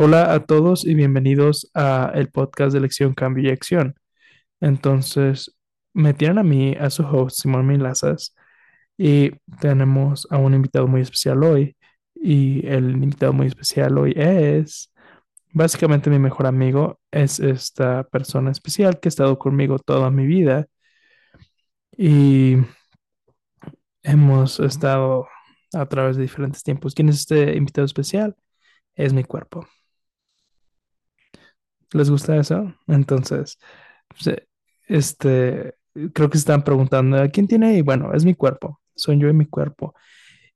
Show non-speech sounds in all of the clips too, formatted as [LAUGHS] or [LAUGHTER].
Hola a todos y bienvenidos a el podcast de Elección, Cambio y Acción. Entonces, me tienen a mí, a su host, Simón Milazas, y tenemos a un invitado muy especial hoy. Y el invitado muy especial hoy es básicamente mi mejor amigo, es esta persona especial que ha estado conmigo toda mi vida. Y hemos estado a través de diferentes tiempos. ¿Quién es este invitado especial? Es mi cuerpo. ¿Les gusta eso? Entonces, este, creo que están preguntando, ¿a quién tiene ahí? Bueno, es mi cuerpo, soy yo y mi cuerpo.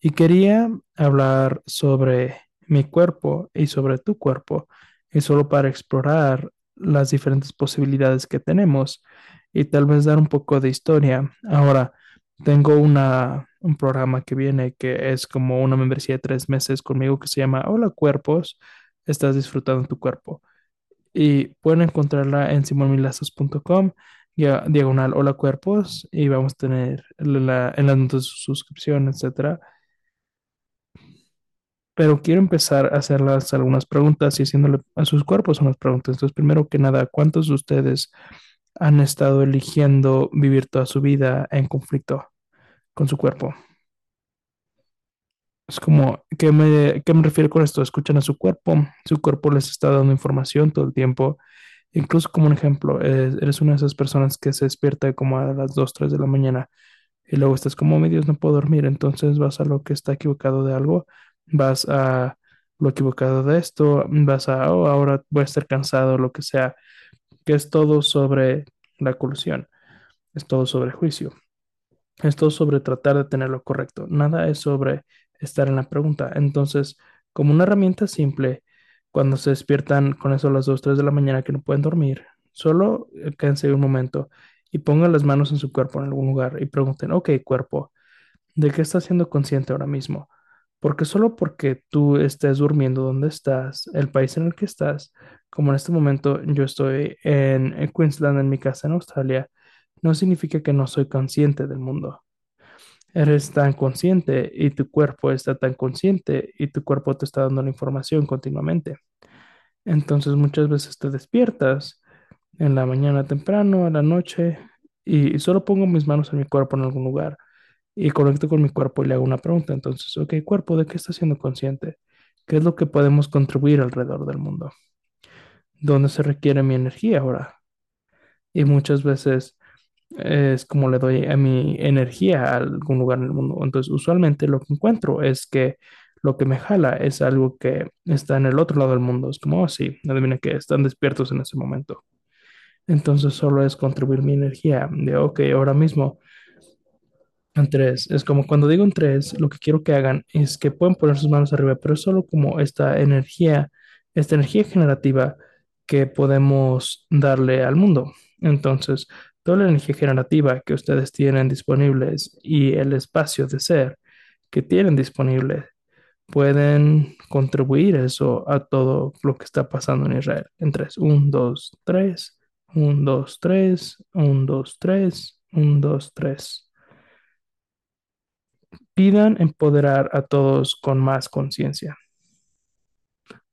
Y quería hablar sobre mi cuerpo y sobre tu cuerpo, y solo para explorar las diferentes posibilidades que tenemos y tal vez dar un poco de historia. Ahora, tengo una, un programa que viene que es como una membresía de tres meses conmigo que se llama Hola Cuerpos, estás disfrutando tu cuerpo. Y pueden encontrarla en simonmilazos.com, diagonal Hola Cuerpos, y vamos a tener la, en las notas de suscripción, etcétera. Pero quiero empezar a hacerlas algunas preguntas y haciéndole a sus cuerpos unas preguntas. Entonces, primero que nada, ¿cuántos de ustedes han estado eligiendo vivir toda su vida en conflicto con su cuerpo? Es como, ¿qué me, me refiero con esto? Escuchan a su cuerpo, su cuerpo les está dando información todo el tiempo. Incluso como un ejemplo, eres una de esas personas que se despierta como a las 2, 3 de la mañana y luego estás como, mi Dios, no puedo dormir. Entonces vas a lo que está equivocado de algo, vas a lo equivocado de esto, vas a, oh, ahora voy a estar cansado, lo que sea, que es todo sobre la colusión, es todo sobre juicio, es todo sobre tratar de tener lo correcto, nada es sobre estar en la pregunta. Entonces, como una herramienta simple, cuando se despiertan con eso a las 2, 3 de la mañana que no pueden dormir, solo quédense un momento y pongan las manos en su cuerpo en algún lugar y pregunten, ok, cuerpo, ¿de qué estás siendo consciente ahora mismo? Porque solo porque tú estés durmiendo donde estás, el país en el que estás, como en este momento yo estoy en Queensland, en mi casa en Australia, no significa que no soy consciente del mundo. Eres tan consciente y tu cuerpo está tan consciente y tu cuerpo te está dando la información continuamente. Entonces muchas veces te despiertas en la mañana temprano, a la noche, y solo pongo mis manos en mi cuerpo en algún lugar y conecto con mi cuerpo y le hago una pregunta. Entonces, ok, cuerpo, ¿de qué estás siendo consciente? ¿Qué es lo que podemos contribuir alrededor del mundo? ¿Dónde se requiere mi energía ahora? Y muchas veces es como le doy a mi energía a algún lugar en el mundo. Entonces, usualmente lo que encuentro es que lo que me jala es algo que está en el otro lado del mundo. Es como, oh, sí, adivina que están despiertos en ese momento. Entonces, solo es contribuir mi energía de, ok, ahora mismo en tres. Es como cuando digo en tres, lo que quiero que hagan es que pueden poner sus manos arriba, pero es solo como esta energía, esta energía generativa que podemos darle al mundo. Entonces, toda la energía generativa que ustedes tienen disponibles y el espacio de ser que tienen disponible pueden contribuir eso a todo lo que está pasando en Israel. En tres, un, dos, tres, un, dos, tres, un, dos, tres, un, dos, tres. Pidan empoderar a todos con más conciencia.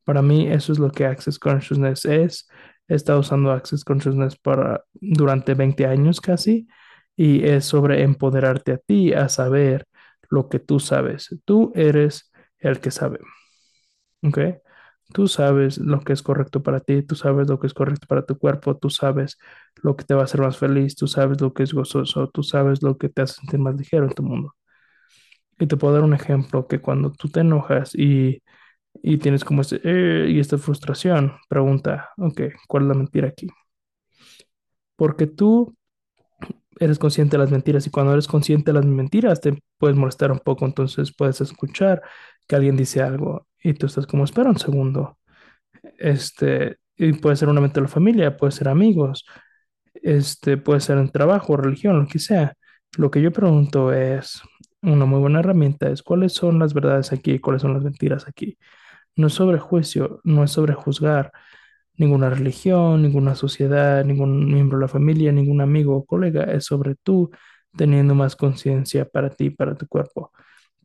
Para mí eso es lo que Access Consciousness es He estado usando Access Consciousness para, durante 20 años casi y es sobre empoderarte a ti, a saber lo que tú sabes. Tú eres el que sabe. ¿Ok? Tú sabes lo que es correcto para ti, tú sabes lo que es correcto para tu cuerpo, tú sabes lo que te va a hacer más feliz, tú sabes lo que es gozoso, tú sabes lo que te hace sentir más ligero en tu mundo. Y te puedo dar un ejemplo que cuando tú te enojas y y tienes como este, eh, y esta frustración, pregunta, ok, ¿cuál es la mentira aquí? Porque tú eres consciente de las mentiras y cuando eres consciente de las mentiras te puedes molestar un poco, entonces puedes escuchar que alguien dice algo y tú estás como, espera un segundo, Este, y puede ser una mente de la familia, puede ser amigos, este, puede ser en trabajo, religión, lo que sea. Lo que yo pregunto es, una muy buena herramienta es cuáles son las verdades aquí cuáles son las mentiras aquí. No es sobre juicio, no es sobre juzgar ninguna religión, ninguna sociedad, ningún miembro de la familia, ningún amigo o colega, es sobre tú teniendo más conciencia para ti, para tu cuerpo.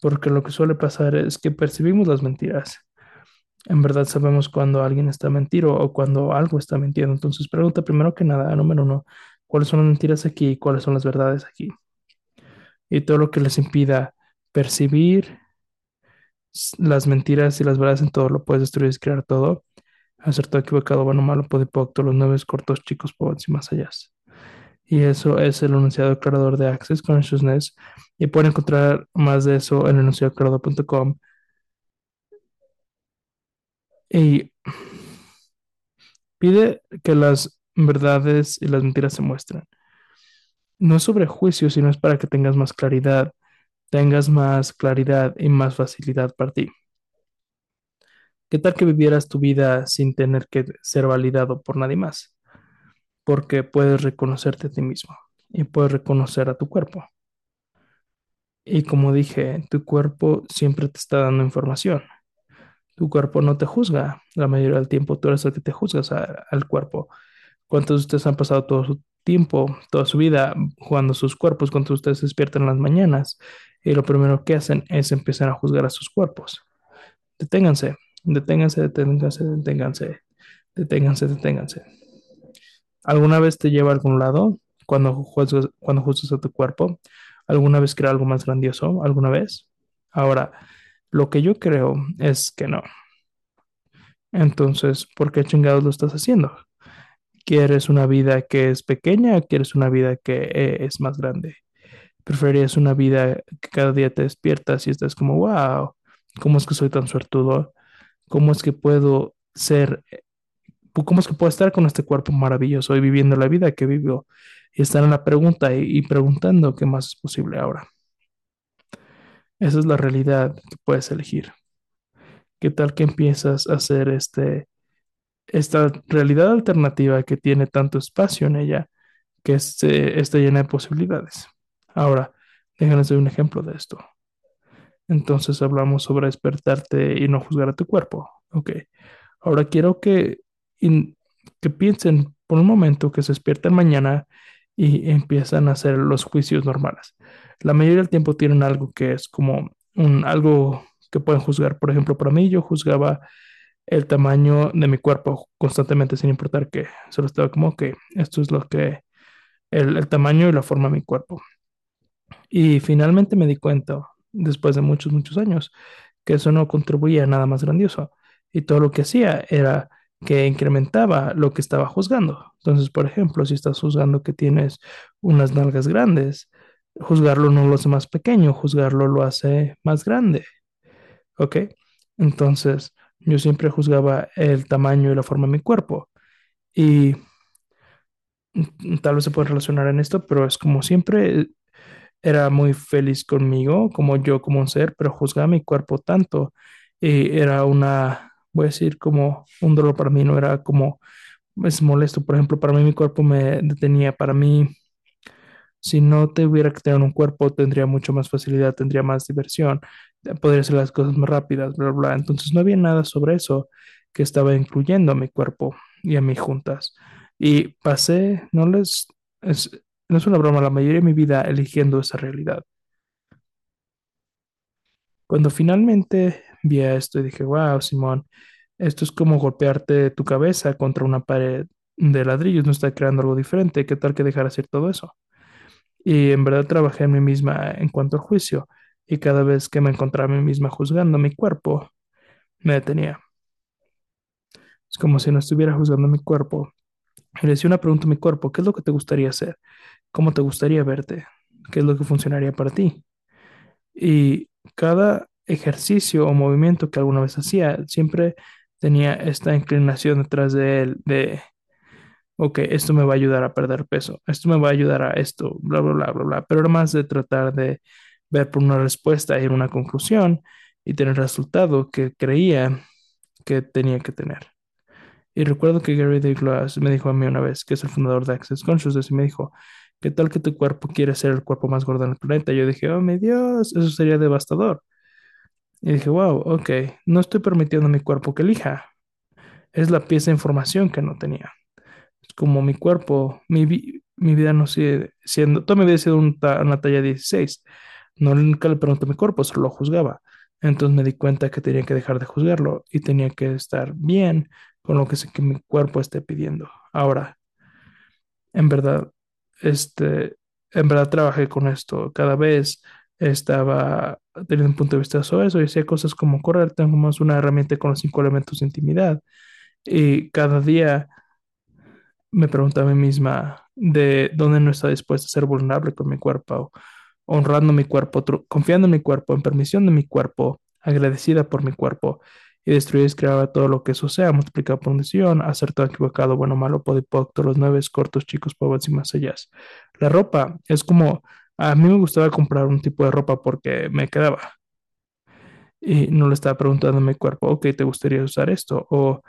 Porque lo que suele pasar es que percibimos las mentiras. En verdad sabemos cuando alguien está mintiendo o cuando algo está mintiendo. Entonces pregunta primero que nada, número uno, ¿cuáles son las mentiras aquí y cuáles son las verdades aquí? Y todo lo que les impida percibir las mentiras y las verdades en todo, lo puedes destruir y crear todo. Acertado, equivocado, bueno, malo, podipocto, los nueve cortos, chicos, pobres y más allá. Y eso es el enunciado declarador de Access Consciousness. Y pueden encontrar más de eso en enunciadoclarador.com. Y pide que las verdades y las mentiras se muestren. No es sobre juicio, sino es para que tengas más claridad, tengas más claridad y más facilidad para ti. ¿Qué tal que vivieras tu vida sin tener que ser validado por nadie más? Porque puedes reconocerte a ti mismo y puedes reconocer a tu cuerpo. Y como dije, tu cuerpo siempre te está dando información. Tu cuerpo no te juzga. La mayoría del tiempo tú eres el que te juzgas al cuerpo. ¿Cuántos de ustedes han pasado todo su tiempo, toda su vida jugando sus cuerpos? ¿Cuántos de ustedes despiertan las mañanas y lo primero que hacen es empezar a juzgar a sus cuerpos? Deténganse, deténganse, deténganse, deténganse, deténganse, deténganse. ¿Alguna vez te lleva a algún lado cuando juzgas, cuando juzgas a tu cuerpo? ¿Alguna vez crea algo más grandioso? ¿Alguna vez? Ahora, lo que yo creo es que no. Entonces, ¿por qué chingados lo estás haciendo? ¿Quieres una vida que es pequeña o quieres una vida que eh, es más grande? ¿Preferirías una vida que cada día te despiertas y estás como, wow, ¿cómo es que soy tan suertudo? ¿Cómo es que puedo ser, cómo es que puedo estar con este cuerpo maravilloso y viviendo la vida que vivo? Y estar en la pregunta y, y preguntando qué más es posible ahora. Esa es la realidad que puedes elegir. ¿Qué tal que empiezas a hacer este, esta realidad alternativa que tiene tanto espacio en ella? que este, está llena de posibilidades. Ahora, déjenme dar un ejemplo de esto. Entonces hablamos sobre despertarte y no juzgar a tu cuerpo. Ok. Ahora quiero que, que piensen por un momento que se despiertan mañana y empiezan a hacer los juicios normales. La mayoría del tiempo tienen algo que es como un, algo que pueden juzgar. Por ejemplo, para mí yo juzgaba el tamaño de mi cuerpo constantemente sin importar qué. Solo estaba como que esto es lo que el, el tamaño y la forma de mi cuerpo. Y finalmente me di cuenta, después de muchos, muchos años, que eso no contribuía a nada más grandioso. Y todo lo que hacía era que incrementaba lo que estaba juzgando. Entonces, por ejemplo, si estás juzgando que tienes unas nalgas grandes, juzgarlo no lo hace más pequeño, juzgarlo lo hace más grande. ¿Ok? Entonces, yo siempre juzgaba el tamaño y la forma de mi cuerpo. Y mm, tal vez se puede relacionar en esto, pero es como siempre era muy feliz conmigo, como yo como un ser, pero juzgaba mi cuerpo tanto. Y era una, voy a decir, como un dolor para mí, no era como, es molesto. Por ejemplo, para mí mi cuerpo me detenía. Para mí, si no tuviera que tener un cuerpo, tendría mucho más facilidad, tendría más diversión, podría hacer las cosas más rápidas, bla, bla. Entonces no había nada sobre eso que estaba incluyendo a mi cuerpo y a mis juntas. Y pasé, no les, es, no es una broma, la mayoría de mi vida eligiendo esa realidad. Cuando finalmente vi esto y dije, wow, Simón, esto es como golpearte tu cabeza contra una pared de ladrillos, no está creando algo diferente, ¿qué tal que dejar hacer todo eso? Y en verdad trabajé en mí misma en cuanto al juicio, y cada vez que me encontraba a mí misma juzgando mi cuerpo, me detenía. Es como si no estuviera juzgando mi cuerpo. Y le decía una pregunta a mi cuerpo, ¿qué es lo que te gustaría hacer? ¿Cómo te gustaría verte? ¿Qué es lo que funcionaría para ti? Y cada ejercicio o movimiento que alguna vez hacía, siempre tenía esta inclinación detrás de él, de, ok, esto me va a ayudar a perder peso, esto me va a ayudar a esto, bla, bla, bla, bla, bla. Pero era más de tratar de ver por una respuesta, ir a una conclusión y tener el resultado que creía que tenía que tener. Y recuerdo que Gary Douglas me dijo a mí una vez, que es el fundador de Access Consciousness, y me dijo, ¿qué tal que tu cuerpo quiere ser el cuerpo más gordo en el planeta? Yo dije, oh mi Dios, eso sería devastador. Y dije, wow, ok, no estoy permitiendo a mi cuerpo que elija. Es la pieza de información que no tenía. Es como mi cuerpo, mi, mi vida no sigue siendo, toda mi vida ha sido una talla 16. No nunca le pregunté a mi cuerpo, solo lo juzgaba. Entonces me di cuenta que tenía que dejar de juzgarlo y tenía que estar bien con lo que sé que mi cuerpo esté pidiendo. Ahora, en verdad, este, en verdad trabajé con esto. Cada vez estaba teniendo un punto de vista sobre eso y hacía cosas como correr. Tengo más una herramienta con los cinco elementos de intimidad. Y cada día me preguntaba a mí misma de dónde no estaba dispuesta a ser vulnerable con mi cuerpo, honrando mi cuerpo, confiando en mi cuerpo, en permisión de mi cuerpo, agradecida por mi cuerpo. Y destruir y creaba todo lo que eso sea, multiplicado por unción, hacer todo equivocado, bueno, malo, podipocto, los nueve cortos, chicos, pobres y más allá. La ropa es como, a mí me gustaba comprar un tipo de ropa porque me quedaba y no le estaba preguntando a mi cuerpo, ok, ¿te gustaría usar esto? O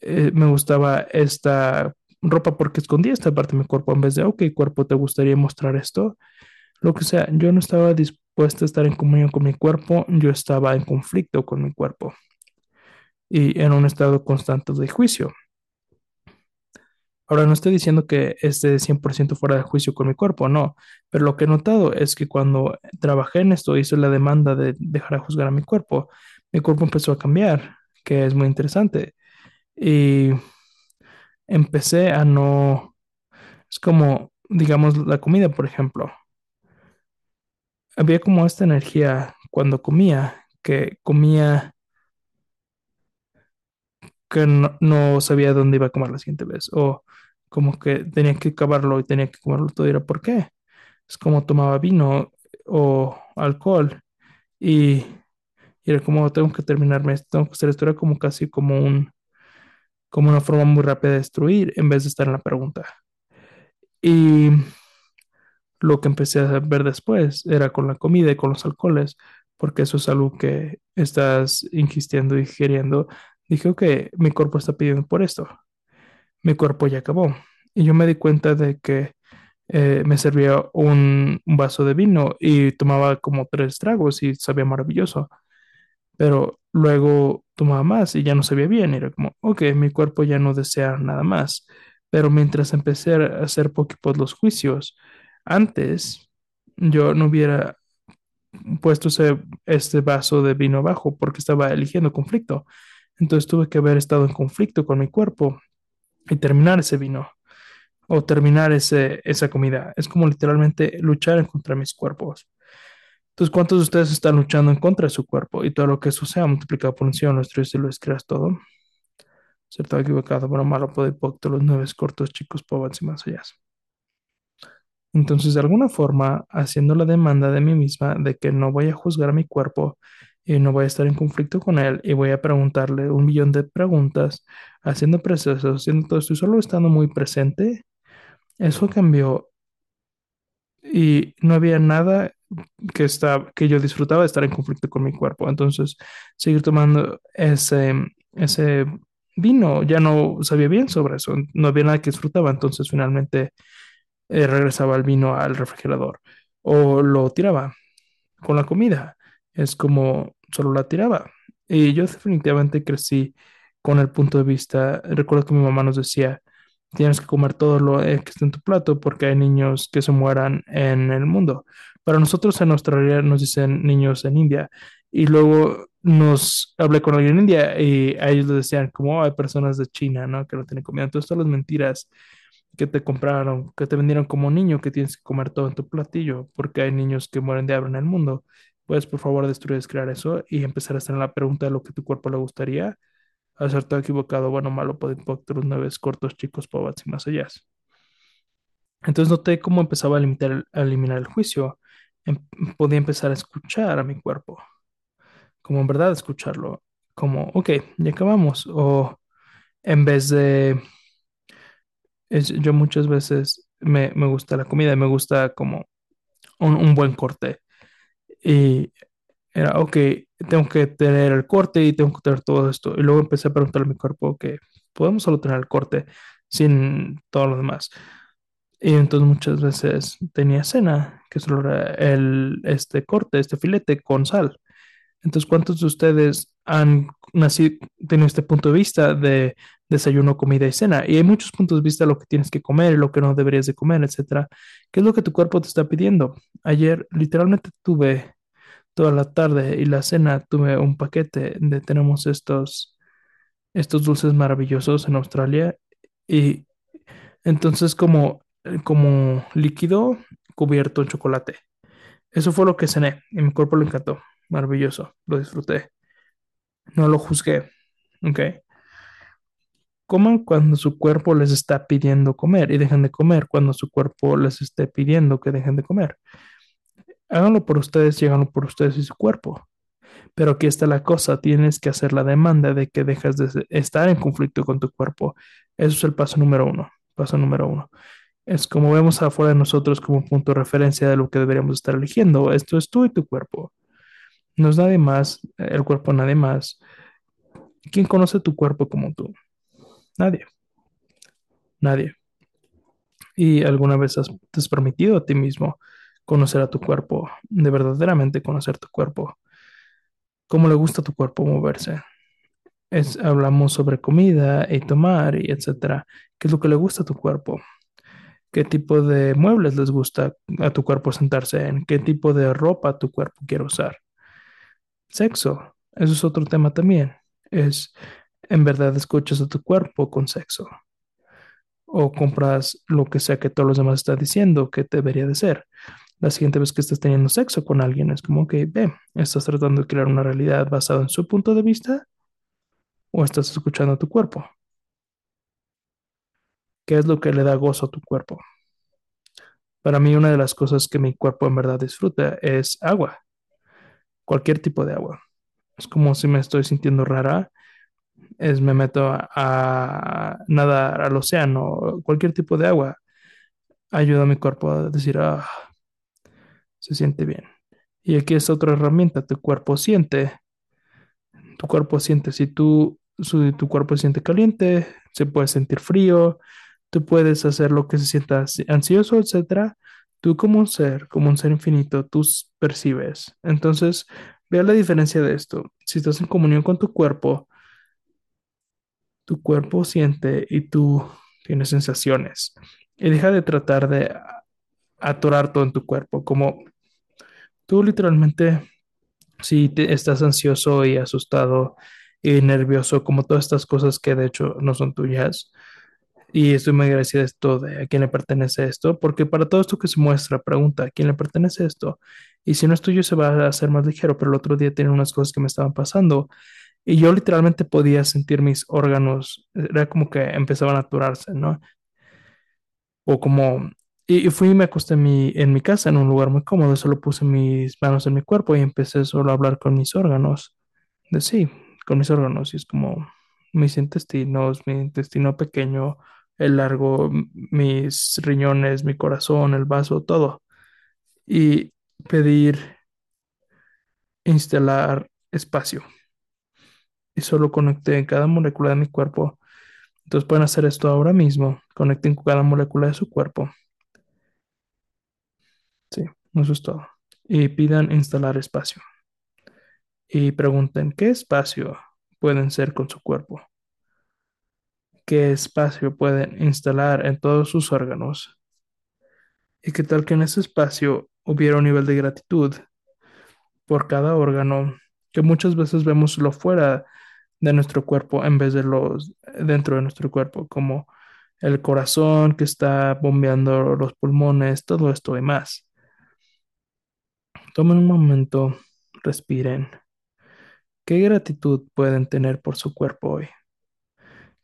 eh, me gustaba esta ropa porque escondía esta parte de mi cuerpo en vez de, ok, cuerpo, ¿te gustaría mostrar esto? Lo que sea, yo no estaba dispuesta a estar en comunión con mi cuerpo, yo estaba en conflicto con mi cuerpo y en un estado constante de juicio. Ahora, no estoy diciendo que esté 100% fuera de juicio con mi cuerpo, no, pero lo que he notado es que cuando trabajé en esto, hice la demanda de dejar de juzgar a mi cuerpo, mi cuerpo empezó a cambiar, que es muy interesante. Y empecé a no, es como, digamos, la comida, por ejemplo. Había como esta energía cuando comía, que comía que no, no sabía dónde iba a comer la siguiente vez, o como que tenía que acabarlo y tenía que comerlo todo, y era ¿por qué? Es como tomaba vino o alcohol y, y era como tengo que terminarme esto, tengo que hacer esto, era como casi como un, como una forma muy rápida de destruir en vez de estar en la pregunta. Y Lo que empecé a ver después era con la comida y con los alcoholes, porque eso es algo que estás insistiendo y queriendo. Dije, ok, mi cuerpo está pidiendo por esto. Mi cuerpo ya acabó. Y yo me di cuenta de que eh, me servía un, vaso de vino y tomaba como tres tragos y sabía maravilloso. Pero luego tomaba más y ya no sabía bien. Era como, ok, mi cuerpo ya no desea nada más. Pero mientras empecé a hacer poquito los juicios, antes yo no hubiera puesto ese, este vaso de vino abajo porque estaba eligiendo conflicto. Entonces tuve que haber estado en conflicto con mi cuerpo y terminar ese vino o terminar ese, esa comida. Es como literalmente luchar en contra mis cuerpos. Entonces, ¿cuántos de ustedes están luchando en contra de su cuerpo? Y todo lo que eso sea multiplicado por un sí, lo destruyes y lo descreas todo. Cierto, equivocado, bueno, malo, puede todos los nueve cortos, chicos, pobres y más allá. Entonces, de alguna forma, haciendo la demanda de mí misma de que no voy a juzgar a mi cuerpo y no voy a estar en conflicto con él y voy a preguntarle un millón de preguntas, haciendo procesos, haciendo todo esto solo estando muy presente, eso cambió y no había nada que, que yo disfrutaba de estar en conflicto con mi cuerpo. Entonces, seguir tomando ese, ese vino, ya no sabía bien sobre eso, no había nada que disfrutaba. Entonces, finalmente eh, regresaba el vino al refrigerador o lo tiraba con la comida. Es como solo la tiraba. Y yo definitivamente crecí con el punto de vista, recuerdo que mi mamá nos decía, tienes que comer todo lo eh, que está en tu plato porque hay niños que se mueran en el mundo. Para nosotros en Australia nos dicen niños en India. Y luego nos hablé con alguien en India y a ellos les decían como "Oh, hay personas de China, ¿no? Que no tienen comida. Todas las mentiras que te compraron, que te vendieron como niño, que tienes que comer todo en tu platillo, porque hay niños que mueren de hambre en el mundo. Puedes, por favor, destruir, descrear eso y empezar a hacer la pregunta de lo que tu cuerpo le gustaría. Hacer todo equivocado, bueno, malo, puede los nueve cortos, chicos, pobres y más allá. Entonces noté cómo empezaba a, limitar, a eliminar el juicio. Em- podía empezar a escuchar a mi cuerpo, como en verdad escucharlo, como, ok, ya acabamos. O en vez de yo muchas veces me, me gusta la comida, me gusta como un buen corte. Y era, ok, tengo que tener el corte y tengo que tener todo esto. Y luego empecé a preguntarle a mi cuerpo, ok, podemos solo tener el corte sin todo lo demás. Y entonces muchas veces tenía cena, que solo era el, este corte, este filete con sal. Entonces, ¿cuántos de ustedes han nacido, tenido este punto de vista de desayuno, comida y cena? Y hay muchos puntos de vista de lo que tienes que comer lo que no deberías de comer, etcétera. ¿Qué es lo que tu cuerpo te está pidiendo? Ayer literalmente tuve toda la tarde y la cena tuve un paquete de tenemos estos estos dulces maravillosos en Australia y entonces como como líquido cubierto en chocolate. Eso fue lo que cené y mi cuerpo lo encantó. Maravilloso, lo disfruté. No lo juzgué. ¿Ok? Coman cuando su cuerpo les está pidiendo comer y dejen de comer cuando su cuerpo les esté pidiendo que dejen de comer. Háganlo por ustedes y háganlo por ustedes y su cuerpo. Pero aquí está la cosa, tienes que hacer la demanda de que dejas de estar en conflicto con tu cuerpo. Eso es el paso número uno. Paso número uno. Es como vemos afuera de nosotros como punto de referencia de lo que deberíamos estar eligiendo. Esto es tú y tu cuerpo. No es nadie más, el cuerpo nadie más. ¿Quién conoce tu cuerpo como tú? Nadie. Nadie. ¿Y alguna vez has, te has permitido a ti mismo conocer a tu cuerpo? De verdaderamente conocer tu cuerpo. ¿Cómo le gusta a tu cuerpo moverse? Es, hablamos sobre comida y tomar y etcétera. ¿Qué es lo que le gusta a tu cuerpo? ¿Qué tipo de muebles les gusta a tu cuerpo sentarse en? ¿Qué tipo de ropa tu cuerpo quiere usar? Sexo, eso es otro tema también. Es, en verdad, escuchas a tu cuerpo con sexo. O compras lo que sea que todos los demás están diciendo que debería de ser. La siguiente vez que estés teniendo sexo con alguien es como que, ve, estás tratando de crear una realidad basada en su punto de vista o estás escuchando a tu cuerpo. ¿Qué es lo que le da gozo a tu cuerpo? Para mí, una de las cosas que mi cuerpo en verdad disfruta es agua cualquier tipo de agua. Es como si me estoy sintiendo rara, es me meto a, nadar al océano, cualquier tipo de agua. Ayuda a mi cuerpo a decir, ah, se siente bien. Y aquí es otra herramienta, tu cuerpo siente, tu cuerpo siente, si tú, si tu cuerpo siente caliente, se puede sentir frío, tú puedes hacer lo que se sienta ansioso, etcétera, Tú como un ser, como un ser infinito, tú percibes. Entonces, vea la diferencia de esto. Si estás en comunión con tu cuerpo, tu cuerpo siente y tú tienes sensaciones. Y deja de tratar de atorar todo en tu cuerpo. Como tú literalmente, si te, estás ansioso y asustado y nervioso, como todas estas cosas que de hecho no son tuyas, y estoy muy agradecida de esto, de a quién le pertenece esto, porque para todo esto que se muestra, pregunta, ¿a quién le pertenece esto? Y si no es tuyo, se va a hacer más ligero, pero el otro día tiene unas cosas que me estaban pasando y yo literalmente podía sentir mis órganos, era como que empezaban a aturarse, ¿no? O como, y, y fui y me acosté en mi, en mi casa, en un lugar muy cómodo, solo puse mis manos en mi cuerpo y empecé solo a hablar con mis órganos, de sí, con mis órganos, y es como mis intestinos, mi intestino pequeño, el largo, mis riñones, mi corazón, el vaso, todo. Y pedir instalar espacio. Y solo conecté en cada molécula de mi cuerpo. Entonces pueden hacer esto ahora mismo. Conecten con cada molécula de su cuerpo. Sí, eso es todo. Y pidan instalar espacio. Y pregunten qué espacio pueden ser con su cuerpo qué espacio pueden instalar en todos sus órganos. Y qué tal que en ese espacio hubiera un nivel de gratitud por cada órgano, que muchas veces vemos lo fuera de nuestro cuerpo en vez de los dentro de nuestro cuerpo, como el corazón que está bombeando los pulmones, todo esto y más. Tomen un momento, respiren. ¿Qué gratitud pueden tener por su cuerpo hoy?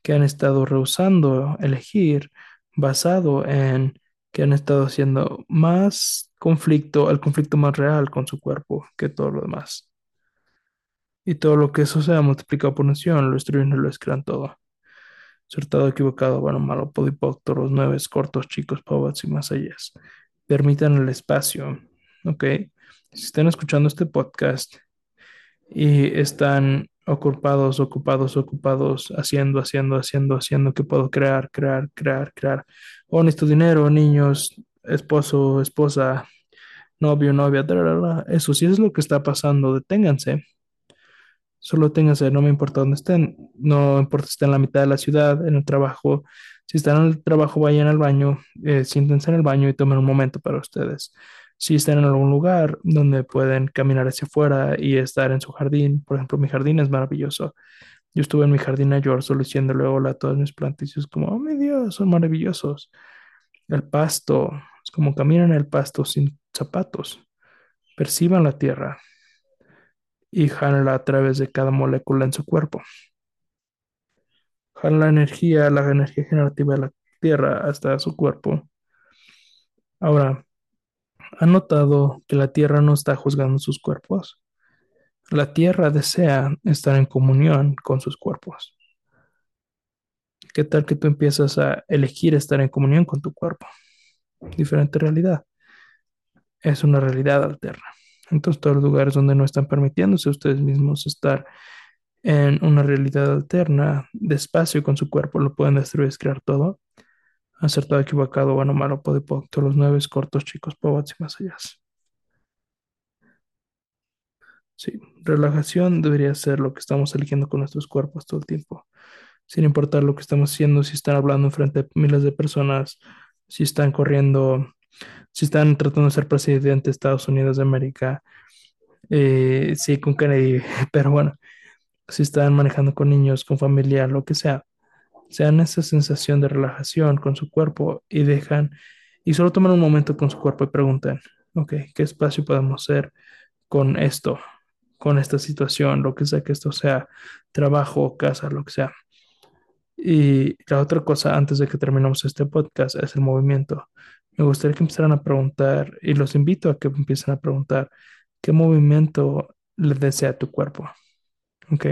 Que han estado rehusando elegir basado en que han estado haciendo más conflicto, el conflicto más real con su cuerpo que todo lo demás. Y todo lo que eso sea multiplicado por nación, lo destruyen y lo escriban todo. Acertado, equivocado, bueno, malo, podipóctoros, nueve, cortos, chicos, pavos y más allá. Permitan el espacio, ¿ok? Si están escuchando este podcast y están ocupados, ocupados, ocupados, haciendo, haciendo, haciendo, haciendo, que puedo crear, crear, crear, crear. O necesito dinero, niños, esposo, esposa, novio, novia. Eso sí es lo que está pasando, deténganse. Solo ténganse, no me importa dónde estén, no importa si están en la mitad de la ciudad, en el trabajo. Si están en el trabajo, vayan al baño, eh, siéntense en el baño y tomen un momento para ustedes. Si están en algún lugar donde pueden caminar hacia afuera y estar en su jardín, por ejemplo, mi jardín es maravilloso. Yo estuve en mi jardín ayer solo diciéndole hola a todas mis plantas como, oh mi Dios, son maravillosos. El pasto, es como caminan el pasto sin zapatos. Perciban la tierra y jálenla a través de cada molécula en su cuerpo. Jalan la energía, la energía generativa de la tierra hasta su cuerpo. Ahora, ¿han notado que la tierra no está juzgando sus cuerpos? La tierra desea estar en comunión con sus cuerpos. ¿Qué tal que tú empiezas a elegir estar en comunión con tu cuerpo? Diferente realidad. Es una realidad alterna. Entonces, todos los lugares donde no están permitiéndose ustedes mismos estar en una realidad alterna, despacio con su cuerpo, lo pueden destruir, es crear todo. Acertado, equivocado, bueno, malo, puede, todos los nueve cortos, chicos, pobots y más allá. Sí, relajación debería ser lo que estamos eligiendo con nuestros cuerpos todo el tiempo, sin importar lo que estamos haciendo, si están hablando frente a miles de personas, si están corriendo, si están tratando de ser presidente de Estados Unidos de América, eh, sí, con Kennedy, [LAUGHS] pero bueno, si están manejando con niños, con familia, lo que sea, sean esa sensación de relajación con su cuerpo y dejan, y solo toman un momento con su cuerpo y preguntan, ok, ¿qué espacio podemos hacer con esto? con esta situación, lo que sea que esto sea, trabajo, casa, lo que sea. Y la otra cosa, antes de que terminemos este podcast, es el movimiento. Me gustaría que empezaran a preguntar, y los invito a que empiecen a preguntar, ¿qué movimiento le desea tu cuerpo? ¿Ok?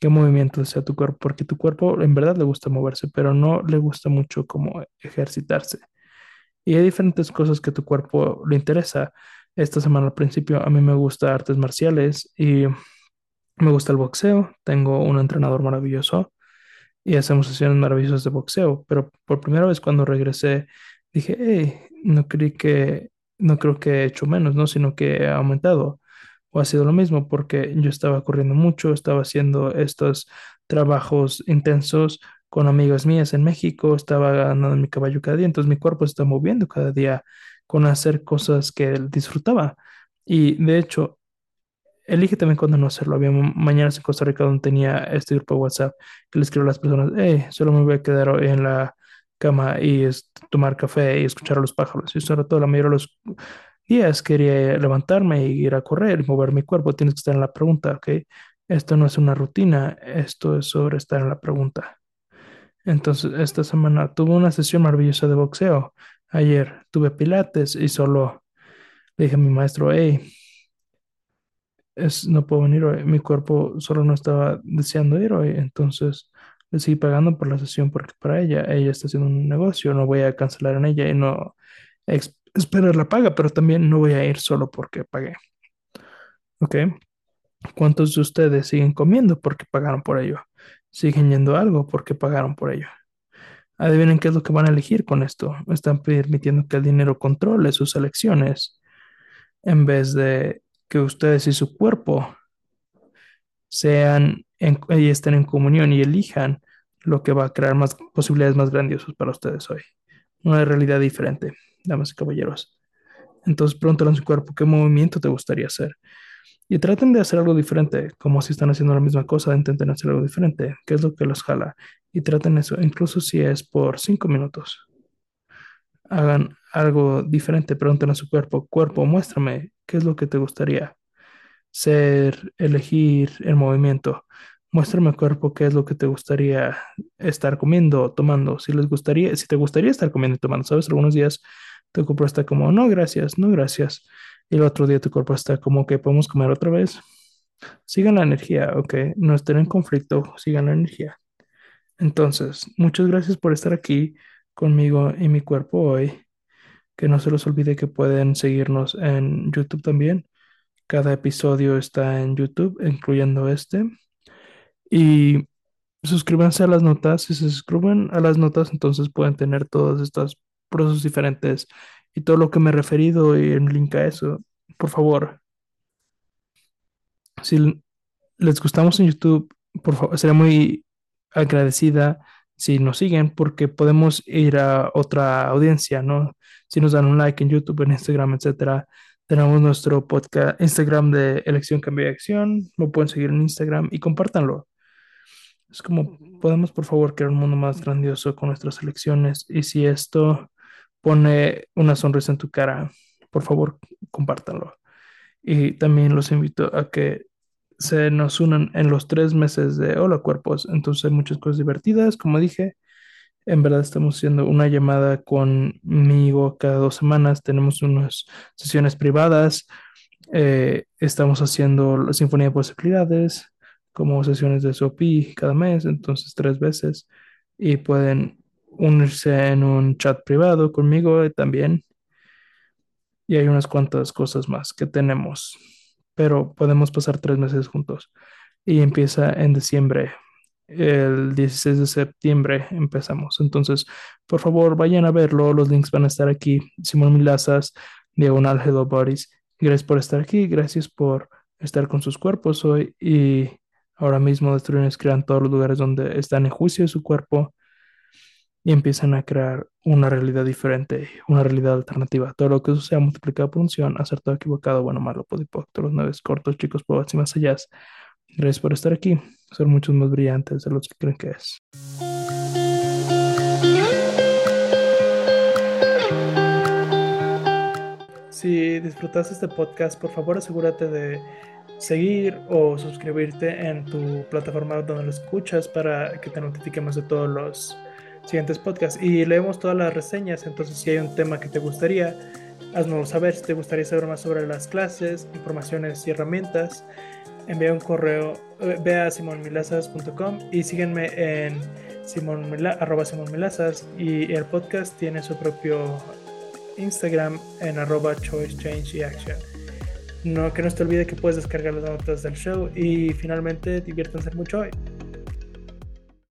¿Qué movimiento desea tu cuerpo? Porque tu cuerpo en verdad le gusta moverse, pero no le gusta mucho como ejercitarse. Y hay diferentes cosas que tu cuerpo le interesa. Esta semana al principio a mí me gusta artes marciales y me gusta el boxeo. Tengo un entrenador maravilloso y hacemos sesiones maravillosas de boxeo. Pero por primera vez cuando regresé dije, hey, no creí que, no creo que he hecho menos, ¿no? Sino que he aumentado. O ha sido lo mismo porque yo estaba corriendo mucho, estaba haciendo estos trabajos intensos con amigas mías en México, estaba ganando mi caballo cada día, entonces mi cuerpo se está moviendo cada día con hacer cosas que disfrutaba. Y de hecho, elige también cuando no hacerlo. Había mañanas en Costa Rica donde tenía este grupo de WhatsApp que le escribo a las personas, hey, solo me voy a quedar en la cama y tomar café y escuchar a los pájaros. Y sobre todo la mayoría de los días quería levantarme y ir a correr y mover mi cuerpo. Tienes que estar en la pregunta, ¿ok? Esto no es una rutina, esto es sobre estar en la pregunta. Entonces, esta semana tuve una sesión maravillosa de boxeo. Ayer tuve pilates y solo le dije a mi maestro, hey, es, no puedo venir hoy. Mi cuerpo solo no estaba deseando ir hoy. Entonces, le seguí pagando por la sesión porque para ella, ella está haciendo un negocio. No voy a cancelar en ella y no esperar la paga, pero también no voy a ir solo porque pagué. ¿Ok? ¿Cuántos de ustedes siguen comiendo porque pagaron por ello? siguen yendo algo porque pagaron por ello. Adivinen qué es lo que van a elegir con esto. Están permitiendo que el dinero controle sus elecciones en vez de que ustedes y su cuerpo sean y estén en comunión y elijan lo que va a crear más posibilidades más grandiosas para ustedes hoy. Una realidad diferente, damas y caballeros. Entonces pregúntale a su cuerpo qué movimiento te gustaría hacer. Y traten de hacer algo diferente, como si están haciendo la misma cosa, intenten hacer algo diferente, qué es lo que los jala. Y traten eso, incluso si es por cinco minutos. Hagan algo diferente, pregunten a su cuerpo, cuerpo, muéstrame qué es lo que te gustaría ser, elegir el movimiento. Muéstrame cuerpo qué es lo que te gustaría estar comiendo, tomando. Si les gustaría, si te gustaría estar comiendo y tomando, sabes, algunos días tu cuerpo está como, no, gracias, no, gracias y el otro día tu cuerpo está como que podemos comer otra vez. Sigan la energía, ok, no estén en conflicto, sigan la energía. Entonces, muchas gracias por estar aquí conmigo y mi cuerpo hoy. Que no se les olvide que pueden seguirnos en YouTube también. Cada episodio está en YouTube, incluyendo este. Y suscríbanse a las notas. Si se suscriben a las notas, entonces pueden tener todos estos procesos diferentes y todo lo que me he referido y en link a eso. Por favor, si les gustamos en YouTube, por favor, sería muy agradecida si nos siguen porque podemos ir a otra audiencia, ¿no? Si nos dan un like en YouTube, en Instagram, etcétera. Tenemos nuestro podcast Instagram de Elección Cambio de Acción. Lo pueden seguir en Instagram y compártanlo. Es como, podemos por favor crear un mundo más grandioso con nuestras elecciones. Y si esto pone una sonrisa en tu cara, por favor, compártanlo. Y también los invito a que se nos unan en los tres meses de Hola Cuerpos. Entonces hay muchas cosas divertidas, como dije. En verdad estamos haciendo una llamada conmigo cada dos semanas. Tenemos unas sesiones privadas. Eh, estamos haciendo la Sinfonía de Posibilidades, como sesiones de SOPI cada mes, entonces tres veces. Y pueden unirse en un chat privado conmigo también. Y hay unas cuantas cosas más que tenemos, pero podemos pasar tres meses juntos. Y empieza en diciembre. El 16 de septiembre empezamos. Entonces, por favor, vayan a verlo. Los links van a estar aquí. Simón Milazas, Diagonal Hello Bodies. Gracias por estar aquí. Gracias por estar con sus cuerpos hoy. Y ahora mismo destruyen y crean todos los lugares donde están en juicio de su cuerpo y empiezan a crear una realidad diferente, una realidad alternativa. Todo lo que sea multiplicado por unción, acertado, equivocado, bueno, malo, podipocto, los nueve cortos, chicos, pobres y más allá. Gracias por estar aquí. Son muchos más brillantes de los que creen que es. Si disfrutaste este podcast, por favor asegúrate de seguir o suscribirte en tu plataforma donde lo escuchas para que te notifiquemos de todos los siguientes podcasts. Y leemos todas las reseñas, entonces si hay un tema que te gustaría, haznoslo saber. Si te gustaría saber más sobre las clases, informaciones y herramientas, envía un correo, eh, ve a simonmilazas.com y síguenme en arroba simonmilazas y el podcast tiene su propio Instagram en arroba choice, change y action. No, que no te olvide que puedes descargar las notas del show y finalmente diviértanse mucho hoy.